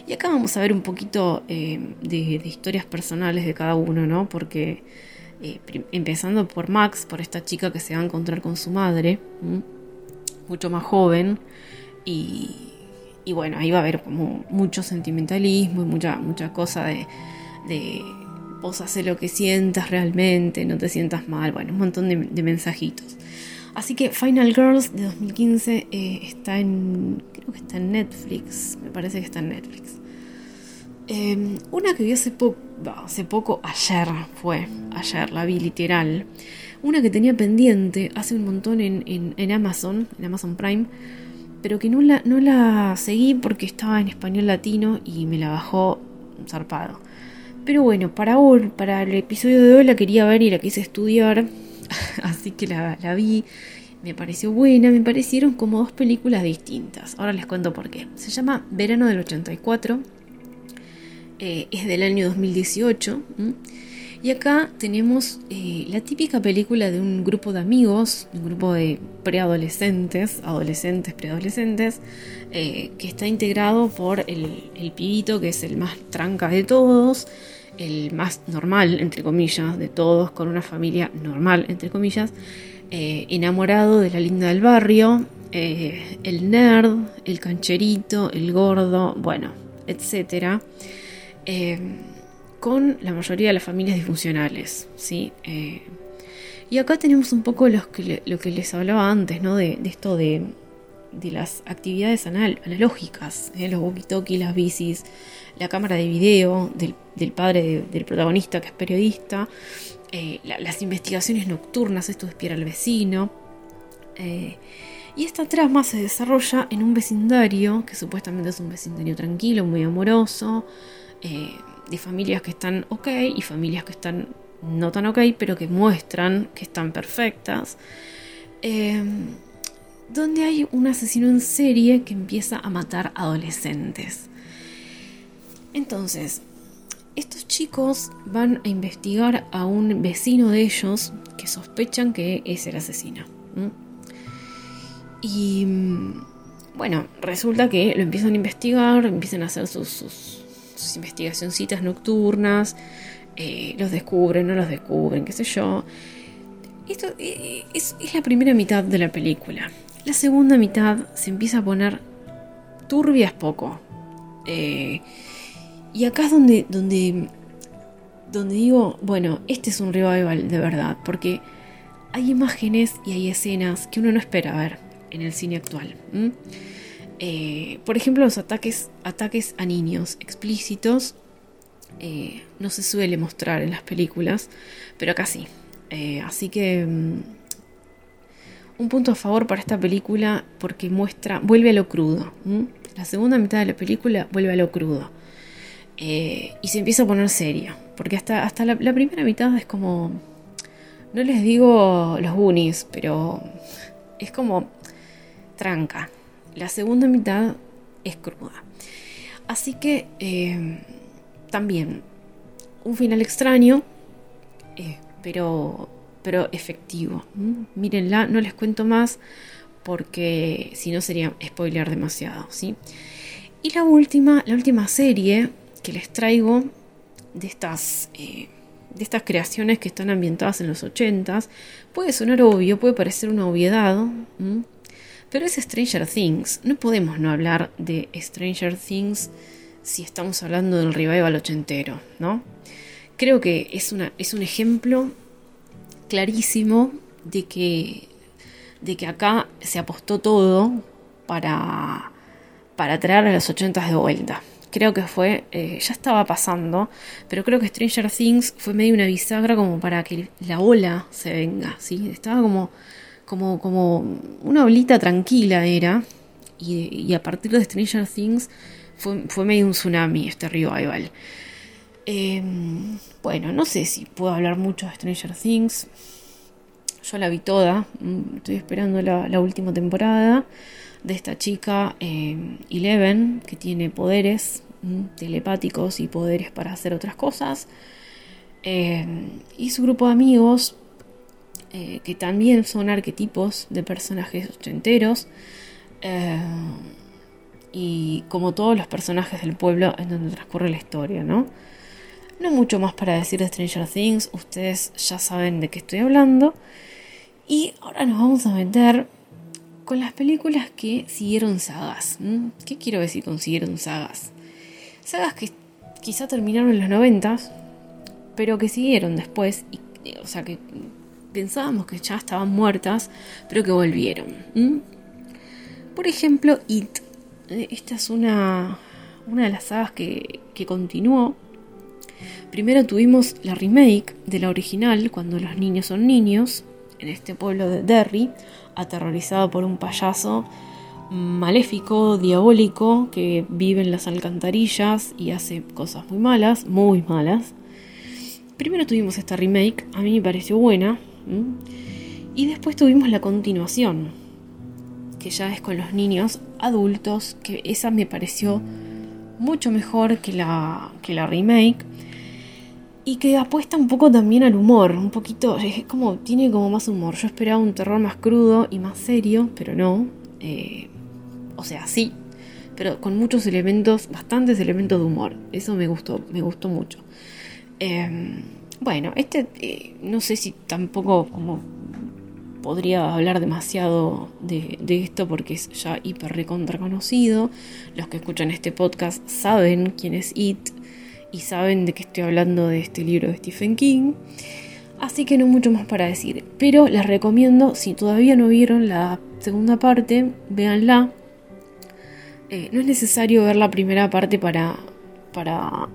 Y acá vamos a ver un poquito em, de, historias personales de cada uno, ¿no? Porque eh, empezando por Max, por esta chica que se va a encontrar con su madre, mucho más joven, y, y, bueno, ahí va a haber como mucho sentimentalismo y mucha, mucha cosa de vos haces lo que sientas realmente, no te sientas mal, bueno, un montón de, mensajitos. Así que Final Girls de 2015 eh, está en, creo que está en Netflix, me parece que está en Netflix. Em, una que vi hace, poco, hace poco, ayer fue, ayer la vi literal. Una que tenía pendiente hace un montón en, en, Amazon, en Amazon Prime, pero que no la, no la seguí porque estaba en español latino y me la bajó zarpado. Pero bueno, para hoy, para el episodio de hoy la quería ver y la quise estudiar, así que la, vi. Me pareció buena, me parecieron como dos películas distintas. Ahora les cuento por qué. Se llama Verano del 84, eh, es del año 2018. Y acá tenemos eh, la típica película de un grupo de amigos, un grupo de preadolescentes, adolescentes, preadolescentes, eh, que está integrado por el, el, pibito, que es el más tranca de todos, el más normal, entre comillas, de todos, con una familia normal, entre comillas, eh, enamorado de la linda del barrio, eh, el nerd, el cancherito, el gordo, bueno, etc. Eh, con la mayoría de las familias disfuncionales, ¿sí? y acá tenemos un poco lo que, lo que les hablaba antes, ¿no? De, esto de, de, las actividades analógicas, los walkie-talkie, las bicis, la cámara de video del, padre del protagonista que es periodista, eh, las investigaciones nocturnas, esto despiera al vecino. Eh, y esta trama se desarrolla en un vecindario, que supuestamente es un vecindario tranquilo, muy amoroso, eh, de familias que están ok y familias que están no tan ok, pero que muestran que están perfectas. Donde hay un asesino en serie que empieza a matar adolescentes. Entonces, estos chicos van a investigar a un vecino de ellos que sospechan que es el asesino. Y bueno, resulta que lo empiezan a investigar, empiezan a hacer sus investigacioncitas nocturnas, eh, los descubren, no los descubren, qué sé yo. Esto eh, es, la primera mitad de la película. La segunda mitad se empieza a poner turbia poco. Eh, y acá es donde, donde, donde digo, bueno, este es un revival de verdad, porque hay imágenes y hay escenas que uno no espera ver en el cine actual. Eh, por ejemplo, los ataques, ataques a niños explícitos eh, no se suele mostrar en las películas, pero acá sí. Así que mm, un punto a favor para esta película porque muestra, vuelve a lo crudo. La segunda mitad de la película vuelve a lo crudo. y se empieza a poner serio, porque hasta, hasta la, primera mitad es como, no les digo los Goonies, pero es como tranca. La segunda mitad es cruda. Así que eh, también un final extraño, eh, pero, pero efectivo. Mírenla, no les cuento más porque si no sería spoiler demasiado. ¿sí? Y la última, la última serie que les traigo de estas, eh, de estas creaciones que están ambientadas en los 80 puede sonar obvio, puede parecer una obviedad. Pero es Stranger Things. No podemos no hablar de Stranger Things si estamos hablando del revival ochentero, ¿no? Creo que es, una, es un ejemplo clarísimo de que, de que acá se apostó todo para, para traer a los ochentas de vuelta. Creo que fue, eh, ya estaba pasando, pero creo que Stranger Things fue medio una bisagra como para que la ola se venga, ¿sí? Estaba como como, como una olita tranquila era. Y, a partir de Stranger Things fue, fue medio un tsunami este revival. Eh, bueno, no sé si puedo hablar mucho de Stranger Things. Yo la vi toda. Mm, estoy esperando la, última temporada de esta chica eh, Eleven, que tiene poderes mm, telepáticos y poderes para hacer otras cosas. Eh, y su grupo de amigos eh, que también son arquetipos de personajes ochenteros. Y como todos los personajes del pueblo en donde transcurre la historia, ¿no? No mucho más para decir de Stranger Things, ustedes ya saben de qué estoy hablando. Y ahora nos vamos a meter con las películas que siguieron sagas. ¿Qué quiero decir con siguieron sagas? Sagas que quizá terminaron en los noventas, pero que siguieron después, y, o sea, que pensábamos que ya estaban muertas, pero que volvieron. Por ejemplo, It. Eh, esta es una, una de las sagas que, que continuó. Primero tuvimos la remake de la original, cuando los niños son niños, en este pueblo de Derry, aterrorizado por un payaso maléfico, diabólico, que vive en las alcantarillas y hace cosas muy malas, muy malas. Primero tuvimos esta remake, a mí me pareció buena, y después tuvimos la continuación, que ya es con los niños adultos, que esa me pareció mucho mejor que la, que la remake. Y que apuesta un poco también al humor, un poquito, es como, tiene como más humor. Yo esperaba un terror más crudo y más serio, pero no. Eh, o sea, sí, pero con muchos elementos, bastantes elementos de humor. Eso me gustó, me gustó mucho. Eh, bueno, este eh, no sé si tampoco como podría hablar demasiado de, esto porque es ya hiper recontra conocido. Los que escuchan este podcast saben quién es It y saben de qué estoy hablando de este libro de Stephen King. Así que no mucho más para decir. Pero les recomiendo, si todavía no vieron la segunda parte, véanla. Eh, no es necesario ver la primera parte para, para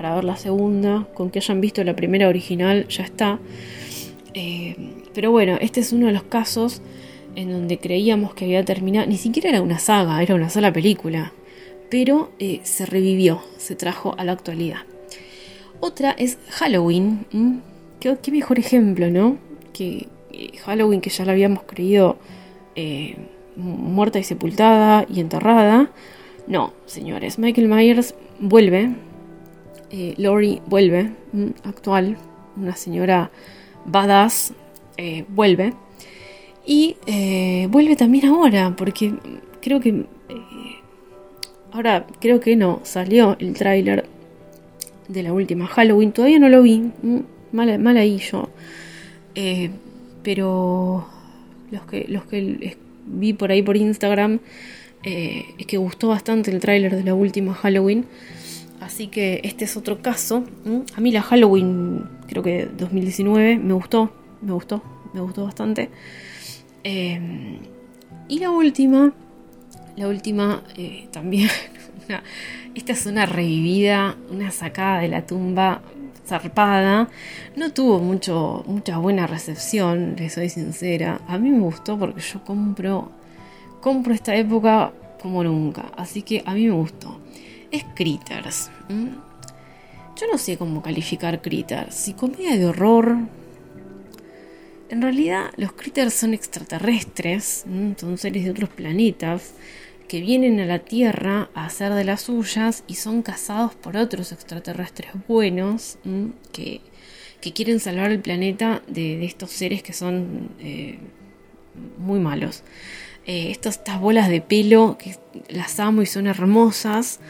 para ver la segunda, con que hayan visto la primera original ya está. Eh, pero bueno, este es uno de los casos en donde creíamos que había terminado, ni siquiera era una saga, era una sola película, pero eh, se revivió, se trajo a la actualidad. Otra es Halloween. ¿Qué, mejor ejemplo, ¿no? Que eh, Halloween, que ya la habíamos creído eh, muerta y sepultada y enterrada. No, señores, Michael Myers vuelve. Lori vuelve, actual, una señora badass, vuelve. Y vuelve también ahora, porque creo que... ahora creo que no, salió el tráiler de la última Halloween. Todavía no lo vi. Mal, ahí yo. Eh, pero los que, los que vi por ahí por Instagram eh, es que gustó bastante el tráiler de la última Halloween. Así que este es otro caso. A mí la Halloween, creo que 2019, me gustó. Me gustó. Me gustó bastante. Eh, y la última. La última también. esta es una revivida, una sacada de la tumba zarpada. No tuvo mucho, mucha buena recepción, le soy sincera. A mí me gustó porque yo compro, compro esta época como nunca. Así que a mí me gustó. Es Critters. Yo no sé cómo calificar Critters. Si comedia de horror. En realidad los Critters son extraterrestres, son seres de otros planetas que vienen a la Tierra a hacer de las suyas y son cazados por otros extraterrestres buenos que, quieren salvar el planeta de, estos seres que son eh, muy malos. Eh, estas, bolas de pelo que las amo y son hermosas,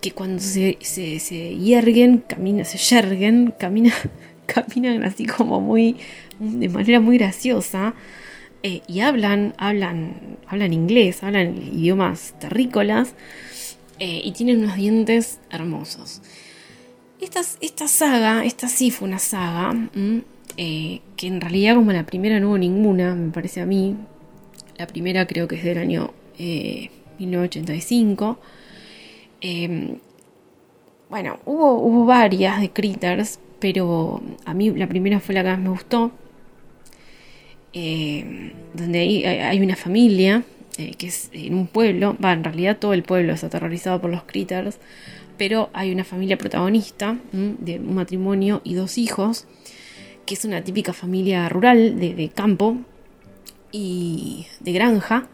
que cuando se, se, se hierguen, caminan, se yerguen, caminan, caminan así como muy, de manera muy graciosa. Eh, y hablan, hablan, hablan inglés, hablan idiomas terrícolas eh, y tienen unos dientes hermosos. Esta, esta saga, esta sí fue una saga, eh, que en realidad como la primera no hubo ninguna, me parece a mí. La primera creo que es del año 1985. Em, bueno, hubo, hubo varias de Critters, pero a mí la primera fue la que más me gustó eh, donde hay, una familia eh, que es en un pueblo, va, en realidad todo el pueblo es aterrorizado por los critters, pero hay una familia protagonista de un matrimonio y dos hijos, que es una típica familia rural de, campo y de granja,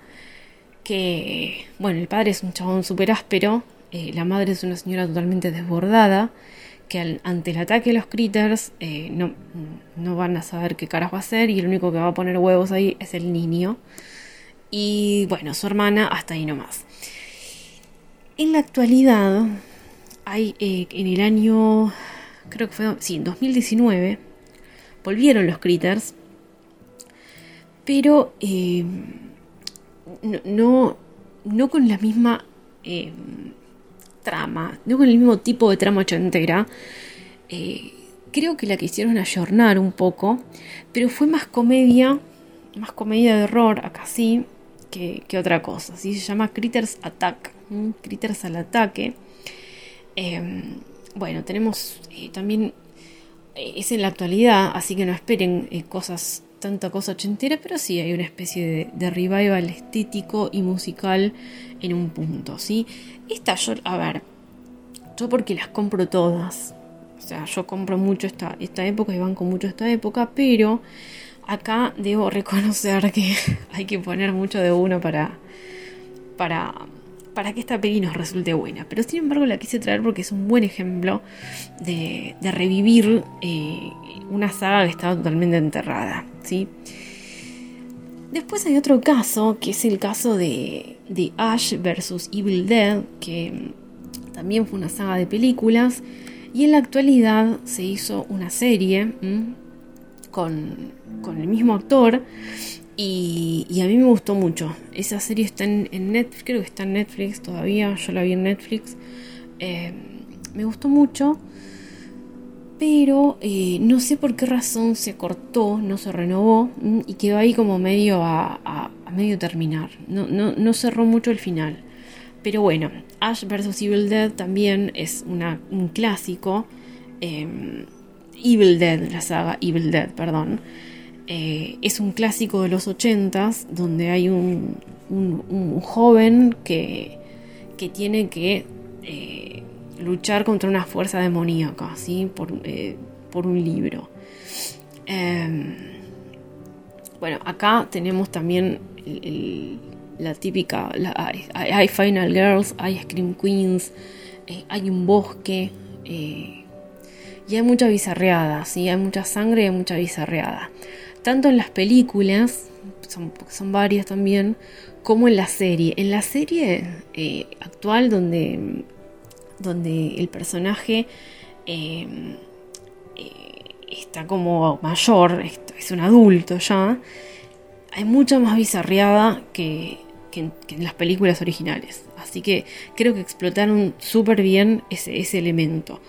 que, bueno, el padre es un chabón súper áspero, eh, la madre es una señora totalmente desbordada, que ante el ataque de los critters eh, no, no, van a saber qué caras va a hacer y el único que va a poner huevos ahí es el niño. Y bueno, su hermana hasta ahí nomás. En la actualidad, hay eh, en el año, creo que fue, sí, en 2019, volvieron los critters, pero eh, no, no, con la misma trama, no con el mismo tipo de trama ochentera. Eh, creo que la quisieron ayornar un poco, pero fue más comedia, más comedia de horror, acá sí, que, otra cosa. Se llama Critters Attack, Critters al ataque. Em, bueno, tenemos eh, también, eh, es en la actualidad, así que no esperen cosas tanta cosa ochentera, pero sí hay una especie de, de, revival estético y musical en un punto, ¿sí? Esta yo, a ver, yo porque las compro todas, o sea, yo compro mucho esta, esta época y banco mucho esta época, pero acá debo reconocer que hay que poner mucho de uno para, para, para que esta peli nos resulte buena. Pero sin embargo la quise traer porque es un buen ejemplo de, revivir eh, una saga que estaba totalmente enterrada. ¿sí? Después hay otro caso, que es el caso de, de Ash vs. Evil Dead, que también fue una saga de películas. Y en la actualidad se hizo una serie con, con, el mismo actor. Y, a mí me gustó mucho. Esa serie está en, Netflix, creo que está en Netflix todavía. Yo la vi en Netflix. Eh, me gustó mucho pero eh, no sé por qué razón se cortó, no se renovó mm, y quedó ahí como medio a, medio terminar. No, no, cerró mucho el final. Pero bueno, Ash vs. Evil Dead también es un clásico. Em, Evil Dead, la saga Evil Dead, perdón. Eh, es un clásico de los ochentas donde hay un, un, joven que, que tiene que eh, luchar contra una fuerza demoníaca, ¿sí? Por, eh, por un libro. Em, bueno, acá tenemos también la típica, hay, Final Girls, hay Scream Queens, hay un bosque, y hay mucha bizarreada, ¿sí? hay mucha sangre y hay mucha bizarreada. Tanto en las películas, son, varias también, como en la serie. En la serie actual donde donde el personaje eh, eh, está como mayor, es un adulto ya, hay mucha más bizarreada que, en, las películas originales. Así que creo que explotaron súper bien ese, elemento.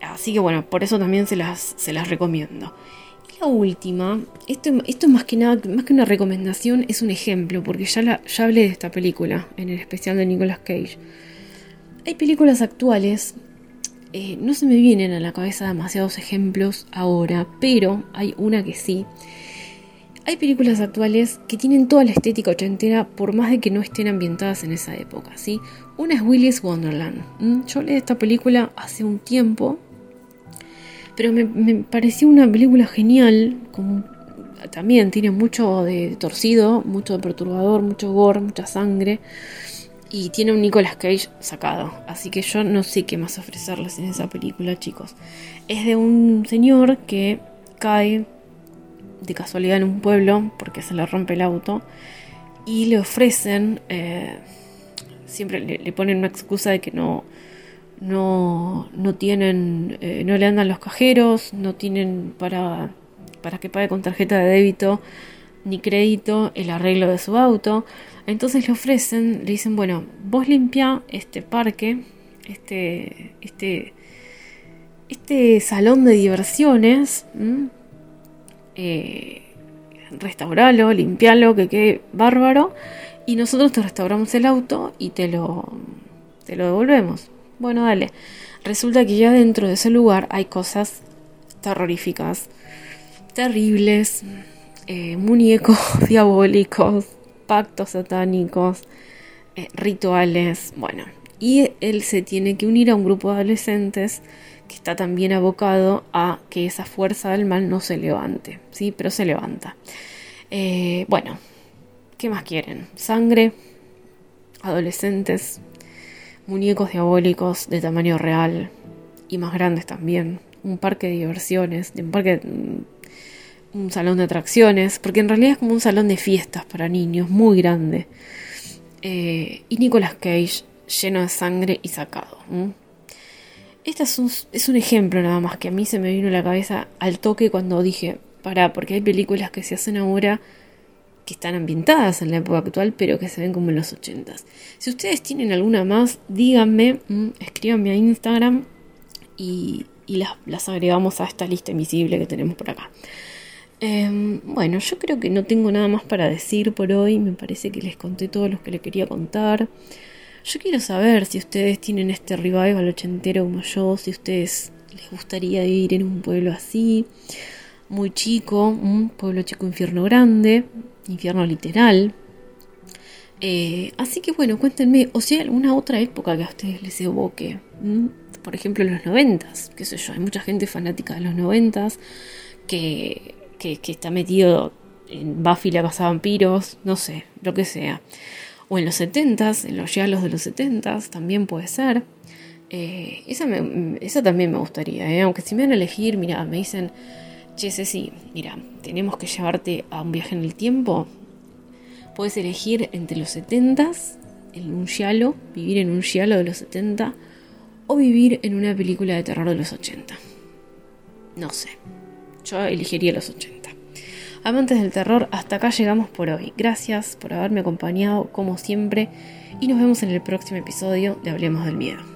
Así que bueno, por eso también se las, se las recomiendo. Última, esto, esto más que nada, más que una recomendación, es un ejemplo, porque ya, la, hablé de esta película en el especial de Nicolas Cage. Hay películas actuales, eh, no se me vienen a la cabeza demasiados ejemplos ahora, pero hay una que sí. Hay películas actuales que tienen toda la estética ochentera por más de que no estén ambientadas en esa época, ¿sí? Una es Willy's Wonderland. Yo leí esta película hace un tiempo, pero me, pareció una película genial, como también tiene mucho de torcido, mucho de perturbador, mucho gore, mucha sangre y tiene un Nicolas Cage sacado. Así que yo no sé qué más ofrecerles en esa película, chicos. Es de un señor que cae de casualidad en un pueblo porque se le rompe el auto y le ofrecen, eh, siempre le, ponen una excusa de que no, no, no tienen, eh, no le andan los cajeros, no tienen para, para que pague con tarjeta de débito ni crédito el arreglo de su auto. Entonces le ofrecen, le dicen, bueno, vos limpia este parque, este, este, este salón de diversiones, eh, restauralo, limpialo, que quede bárbaro, y nosotros te restauramos el auto y te lo, te lo devolvemos. Bueno, dale. Resulta que ya dentro de ese lugar hay cosas terroríficas, terribles, eh, muñecos diabólicos, pactos satánicos, eh, rituales, bueno. Y él se tiene que unir a un grupo de adolescentes que está también abocado a que esa fuerza del mal no se levante, ¿sí? Pero se levanta. Eh, bueno, ¿qué más quieren? Sangre, adolescentes, muñecos diabólicos de tamaño real y más grandes también, un parque de diversiones, un parque un salón de atracciones, porque en realidad es como un salón de fiestas para niños, muy grande. Eh, y Nicolas Cage lleno de sangre y sacado. Este es un, es un, ejemplo nada más que a mí se me vino a la cabeza al toque cuando dije, para, porque hay películas que se hacen ahora que están ambientadas en la época actual, pero que se ven como en los ochentas. Si ustedes tienen alguna más, díganme, escríbanme a Instagram y, y las, las agregamos a esta lista invisible que tenemos por acá. Em, bueno, yo creo que no tengo nada más para decir por hoy. Me parece que les conté todo lo que les quería contar. Yo quiero saber si ustedes tienen este revival ochentero como yo, si ustedes les gustaría vivir en un pueblo así, muy chico, un pueblo chico, infierno grande, infierno literal. Eh, así que bueno, cuéntenme, o si hay alguna otra época que a ustedes les evoque. Por ejemplo, los noventas, qué sé yo, hay mucha gente fanática de los noventas que que, está metido en Buffy la casa vampiros, no sé, lo que sea. O en los 70s, en los yalos de los 70s, también puede ser. Eh, esa, esa, también me gustaría, ¿eh? aunque si me van a elegir, mira, me dicen, che, Ceci, mira, tenemos que llevarte a un viaje en el tiempo. Puedes elegir entre los 70s, en un yalo, vivir en un yalo de los 70, o vivir en una película de terror de los 80. No sé. Yo elegiría los 80. Amantes del terror, hasta acá llegamos por hoy. Gracias por haberme acompañado como siempre y nos vemos en el próximo episodio de Hablemos del Miedo.